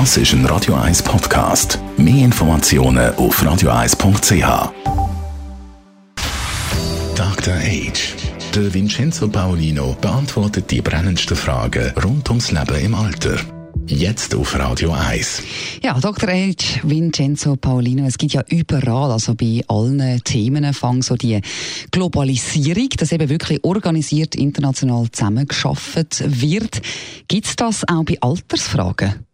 Das ist ein Radio 1 Podcast. Mehr Informationen auf radio1.ch. Dr. Age. Der Vincenzo Paolino beantwortet die brennendsten Fragen rund ums Leben im Alter. Jetzt auf Radio 1. Ja, Dr. H. Vincenzo Paolino, es gibt ja überall, also bei allen Themen, fang so die Globalisierung, dass eben wirklich organisiert international zusammengeschafft wird. Gibt es das auch bei Altersfragen?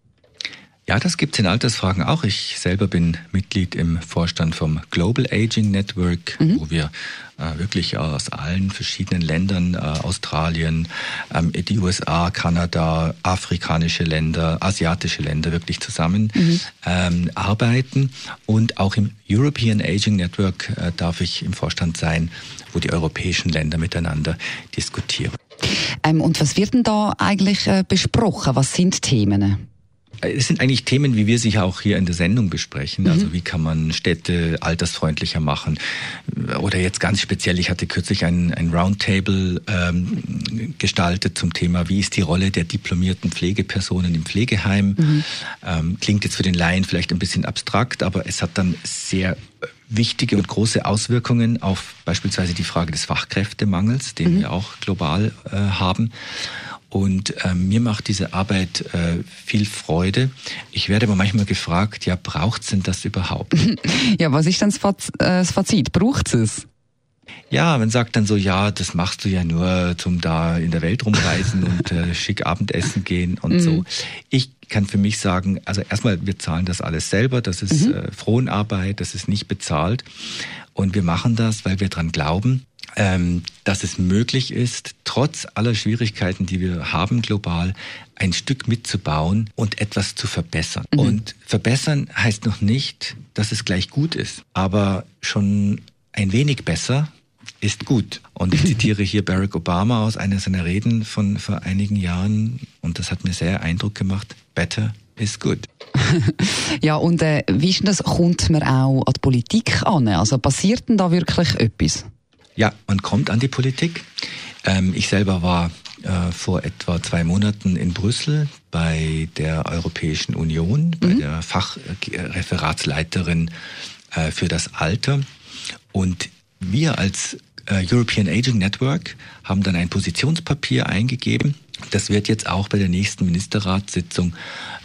Ja, das gibt es in Altersfragen auch. Ich selber bin Mitglied im Vorstand vom Global Aging Network, mhm. wo wir äh, wirklich aus allen verschiedenen Ländern, äh, Australien, ähm, die USA, Kanada, afrikanische Länder, asiatische Länder wirklich zusammen mhm. ähm, arbeiten. Und auch im European Aging Network äh, darf ich im Vorstand sein, wo die europäischen Länder miteinander diskutieren. Ähm, und was wird denn da eigentlich äh, besprochen? Was sind Themen? Es sind eigentlich Themen, wie wir sie auch hier in der Sendung besprechen. Also mhm. wie kann man Städte altersfreundlicher machen? Oder jetzt ganz speziell, ich hatte kürzlich ein, ein Roundtable ähm, gestaltet zum Thema, wie ist die Rolle der diplomierten Pflegepersonen im Pflegeheim? Mhm. Ähm, klingt jetzt für den Laien vielleicht ein bisschen abstrakt, aber es hat dann sehr wichtige und große Auswirkungen auf beispielsweise die Frage des Fachkräftemangels, den mhm. wir auch global äh, haben. Und äh, mir macht diese Arbeit äh, viel Freude. Ich werde aber manchmal gefragt, ja, braucht's denn das überhaupt? ja, was ist denn das äh, Fazit? Braucht's es? Ja, man sagt dann so, ja, das machst du ja nur zum da in der Welt rumreisen und äh, schick Abendessen gehen und mhm. so. Ich kann für mich sagen, also erstmal, wir zahlen das alles selber, das ist mhm. äh, Fronarbeit, das ist nicht bezahlt. Und wir machen das, weil wir dran glauben, dass es möglich ist, trotz aller Schwierigkeiten, die wir haben global, ein Stück mitzubauen und etwas zu verbessern. Mhm. Und verbessern heißt noch nicht, dass es gleich gut ist, aber schon ein wenig besser ist gut. Und ich zitiere hier Barack Obama aus einer seiner Reden von vor einigen Jahren und das hat mir sehr Eindruck gemacht. Better is good. ja, und äh, wie ist das, kommt man auch an die Politik an? Also passiert denn da wirklich etwas? Ja, man kommt an die Politik. Ähm, ich selber war äh, vor etwa zwei Monaten in Brüssel bei der Europäischen Union, bei mhm. der Fachreferatsleiterin äh, für das Alter. Und wir als äh, European Aging Network haben dann ein Positionspapier eingegeben das wird jetzt auch bei der nächsten Ministerratssitzung,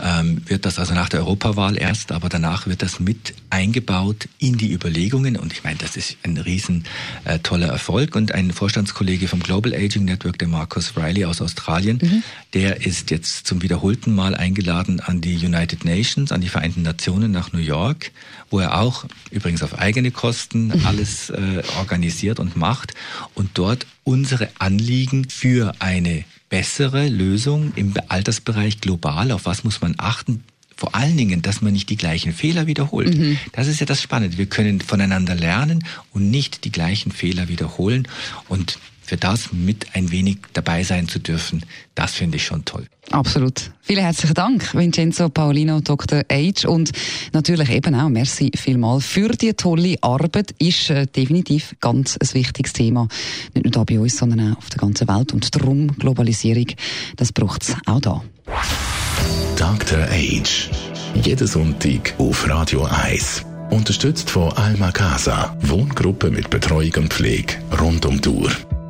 ähm, wird das also nach der Europawahl erst, aber danach wird das mit eingebaut in die Überlegungen. Und ich meine, das ist ein riesen äh, toller Erfolg. Und ein Vorstandskollege vom Global Aging Network, der Marcus Riley aus Australien, mhm. der ist jetzt zum wiederholten Mal eingeladen an die United Nations, an die Vereinten Nationen nach New York, wo er auch übrigens auf eigene Kosten mhm. alles äh, organisiert und macht und dort unsere Anliegen für eine bessere Lösung im Altersbereich global, auf was muss man achten, vor allen Dingen, dass man nicht die gleichen Fehler wiederholt. Mhm. Das ist ja das Spannende. Wir können voneinander lernen und nicht die gleichen Fehler wiederholen. Und für das mit ein wenig dabei sein zu dürfen, das finde ich schon toll. Absolut. Vielen herzlichen Dank, Vincenzo Paolino, Dr. Age. Und natürlich eben auch merci vielmal für die tolle Arbeit. Ist äh, definitiv ganz ein wichtiges Thema. Nicht nur da bei uns, sondern auch auf der ganzen Welt. Und darum Globalisierung, das braucht es auch da. Dr. Age. Jeden Sonntag auf Radio 1. Unterstützt von Alma Casa. Wohngruppe mit Betreuung und Pflege rund um die Uhr